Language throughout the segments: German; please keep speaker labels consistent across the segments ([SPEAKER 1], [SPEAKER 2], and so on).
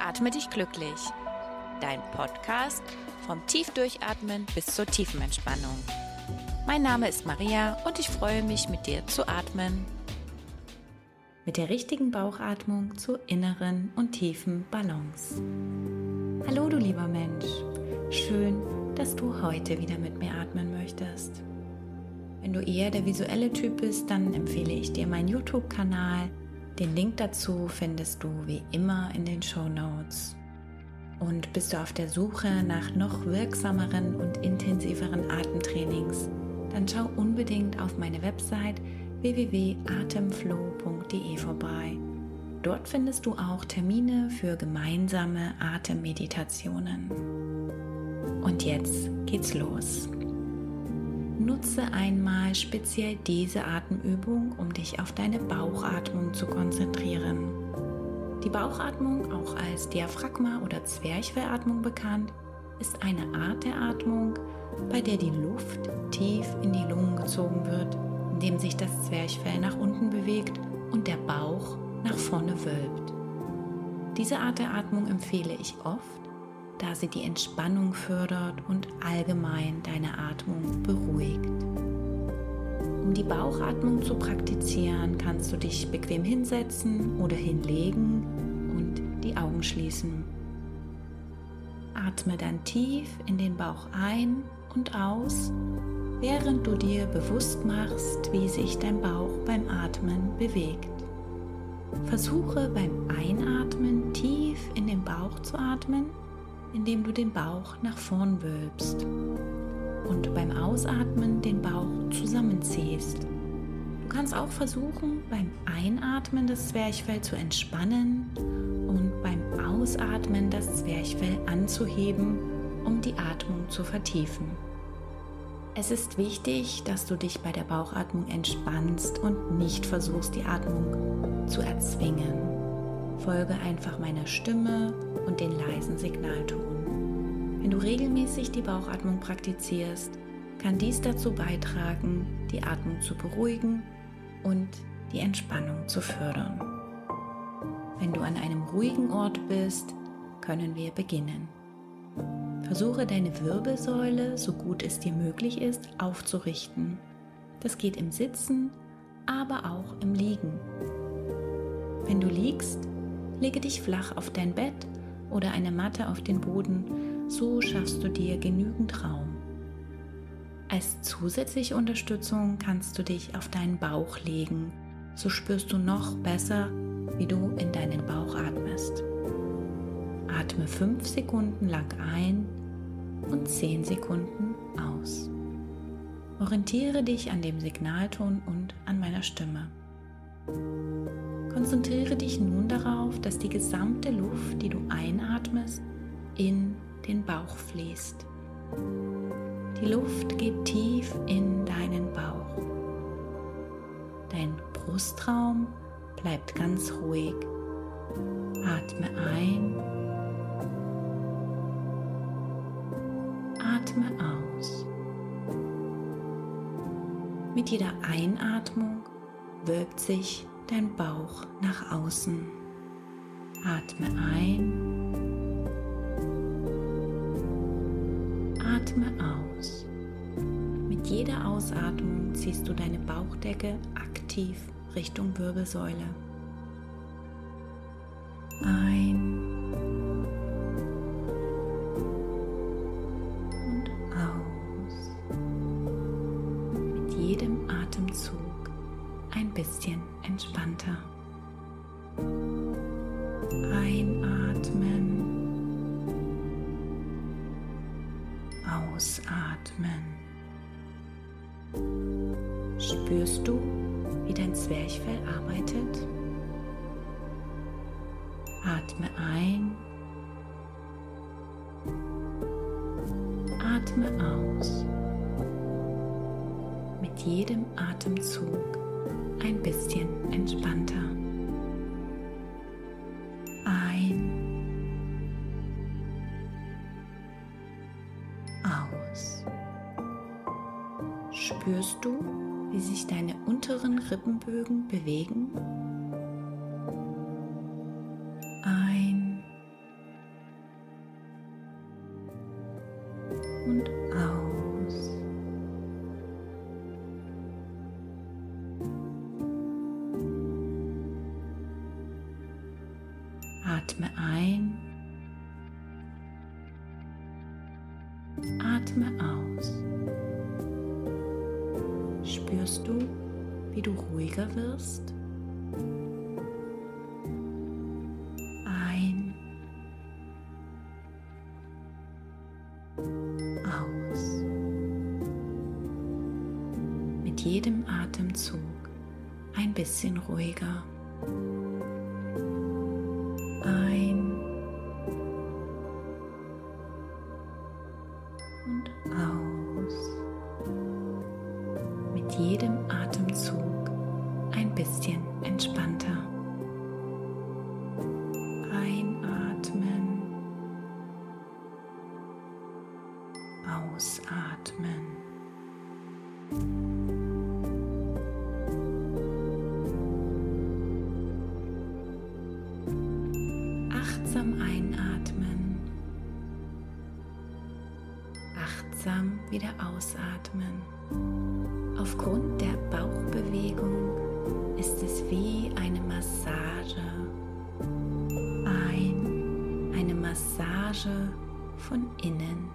[SPEAKER 1] Atme dich glücklich. Dein Podcast vom Tiefdurchatmen bis zur tiefen Entspannung. Mein Name ist Maria und ich freue mich, mit dir zu atmen.
[SPEAKER 2] Mit der richtigen Bauchatmung zur inneren und tiefen Balance. Hallo du lieber Mensch, schön, dass du heute wieder mit mir atmen möchtest. Wenn du eher der visuelle Typ bist, dann empfehle ich dir meinen YouTube-Kanal den Link dazu findest du wie immer in den Show Notes. Und bist du auf der Suche nach noch wirksameren und intensiveren Atemtrainings, dann schau unbedingt auf meine Website www.atemflow.de vorbei. Dort findest du auch Termine für gemeinsame Atemmeditationen. Und jetzt geht's los. Nutze einmal speziell diese Atemübung, um dich auf deine Bauchatmung zu konzentrieren. Die Bauchatmung, auch als Diaphragma- oder Zwerchfellatmung bekannt, ist eine Art der Atmung, bei der die Luft tief in die Lungen gezogen wird, indem sich das Zwerchfell nach unten bewegt und der Bauch nach vorne wölbt. Diese Art der Atmung empfehle ich oft, da sie die Entspannung fördert und allgemein deine Atmung beruhigt. Um die Bauchatmung zu praktizieren, kannst du dich bequem hinsetzen oder hinlegen und die Augen schließen. Atme dann tief in den Bauch ein und aus, während du dir bewusst machst, wie sich dein Bauch beim Atmen bewegt. Versuche beim Einatmen tief in den Bauch zu atmen indem du den Bauch nach vorn wölbst und beim Ausatmen den Bauch zusammenziehst. Du kannst auch versuchen, beim Einatmen das Zwerchfell zu entspannen und beim Ausatmen das Zwerchfell anzuheben, um die Atmung zu vertiefen. Es ist wichtig, dass du dich bei der Bauchatmung entspannst und nicht versuchst, die Atmung zu erzwingen. Folge einfach meiner Stimme und den leisen Signalton. Wenn du regelmäßig die Bauchatmung praktizierst, kann dies dazu beitragen, die Atmung zu beruhigen und die Entspannung zu fördern. Wenn du an einem ruhigen Ort bist, können wir beginnen. Versuche deine Wirbelsäule, so gut es dir möglich ist, aufzurichten. Das geht im Sitzen, aber auch im Liegen. Wenn du liegst, Lege dich flach auf dein Bett oder eine Matte auf den Boden, so schaffst du dir genügend Raum. Als zusätzliche Unterstützung kannst du dich auf deinen Bauch legen, so spürst du noch besser, wie du in deinen Bauch atmest. Atme 5 Sekunden lang ein und 10 Sekunden aus. Orientiere dich an dem Signalton und an meiner Stimme. Konzentriere dich nun darauf, dass die gesamte Luft, die du einatmest, in den Bauch fließt. Die Luft geht tief in deinen Bauch. Dein Brustraum bleibt ganz ruhig. Atme ein. Atme aus. Mit jeder Einatmung wölbt sich dein Bauch nach außen. Atme ein. Atme aus. Mit jeder Ausatmung ziehst du deine Bauchdecke aktiv Richtung Wirbelsäule. Ein. Und aus. Mit jedem Atemzug ein bisschen entspannter. Einatmen. Ausatmen. Spürst du, wie dein Zwerchfell arbeitet? Atme ein. Atme aus. Mit jedem Atemzug ein bisschen entspannter. spürst du, wie sich deine unteren Rippenbögen bewegen? Ein und aus. Atme ein. Atme aus. Spürst du, wie du ruhiger wirst? Ein. Aus. Mit jedem Atemzug ein bisschen ruhiger. Achtsam achtsam wieder ausatmen. Aufgrund der Bauchbewegung ist es wie eine Massage. Ein, eine Massage von innen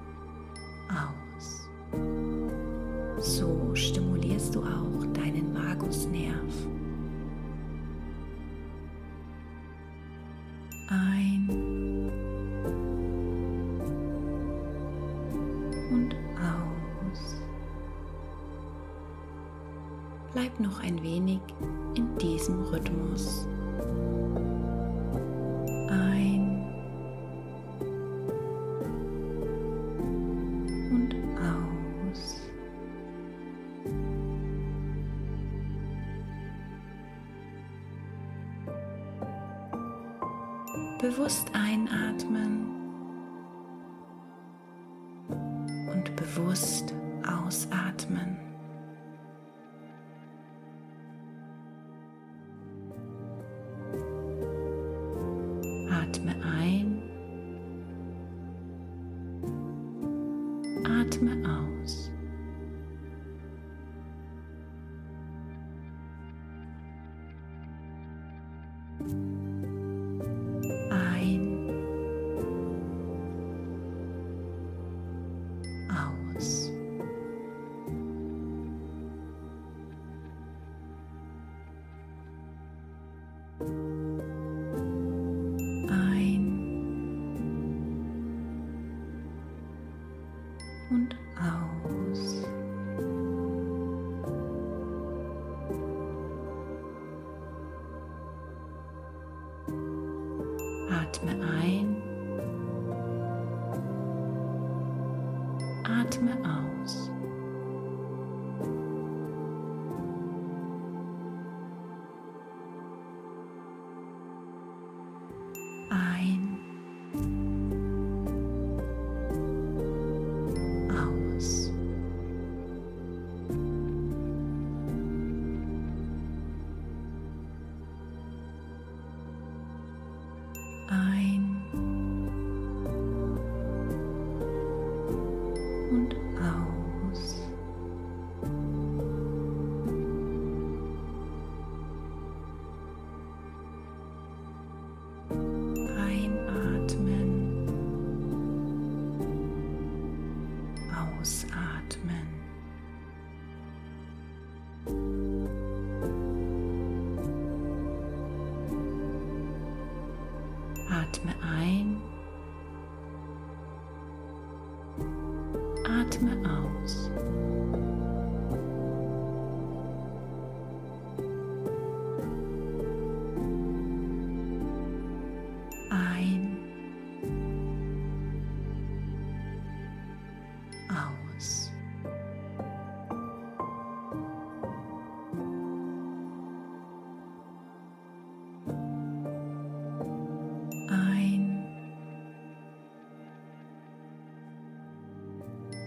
[SPEAKER 2] aus. So stimulierst du auch deinen Vagusnerv. Bleib noch ein wenig in diesem Rhythmus. Ein und aus. Bewusst einatmen und bewusst ausatmen. Atme Atme ein.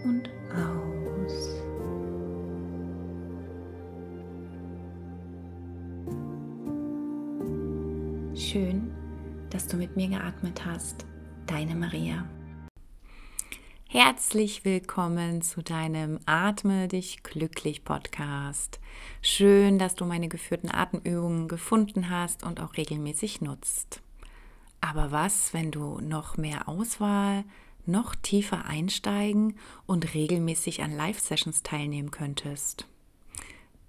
[SPEAKER 2] Und aus. Schön, dass du mit mir geatmet hast. Deine Maria.
[SPEAKER 1] Herzlich willkommen zu deinem Atme dich glücklich Podcast. Schön, dass du meine geführten Atemübungen gefunden hast und auch regelmäßig nutzt.
[SPEAKER 2] Aber was, wenn du noch mehr Auswahl, noch tiefer einsteigen und regelmäßig an Live-Sessions teilnehmen könntest?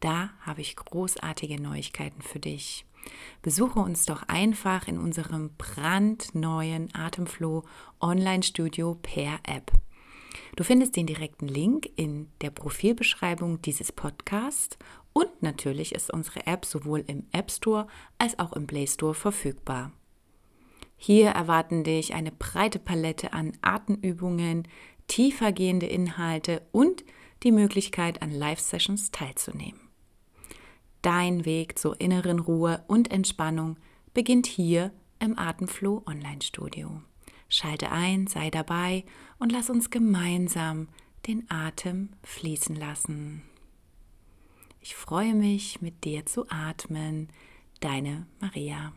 [SPEAKER 2] Da habe ich großartige Neuigkeiten für dich. Besuche uns doch einfach in unserem brandneuen Atemflow Online-Studio per App. Du findest den direkten Link in der Profilbeschreibung dieses Podcasts und natürlich ist unsere App sowohl im App Store als auch im Play Store verfügbar. Hier erwarten dich eine breite Palette an Atemübungen, tiefergehende Inhalte und die Möglichkeit, an Live-Sessions teilzunehmen. Dein Weg zur inneren Ruhe und Entspannung beginnt hier im Atemflow Online Studio. Schalte ein, sei dabei und lass uns gemeinsam den Atem fließen lassen. Ich freue mich, mit dir zu atmen. Deine Maria.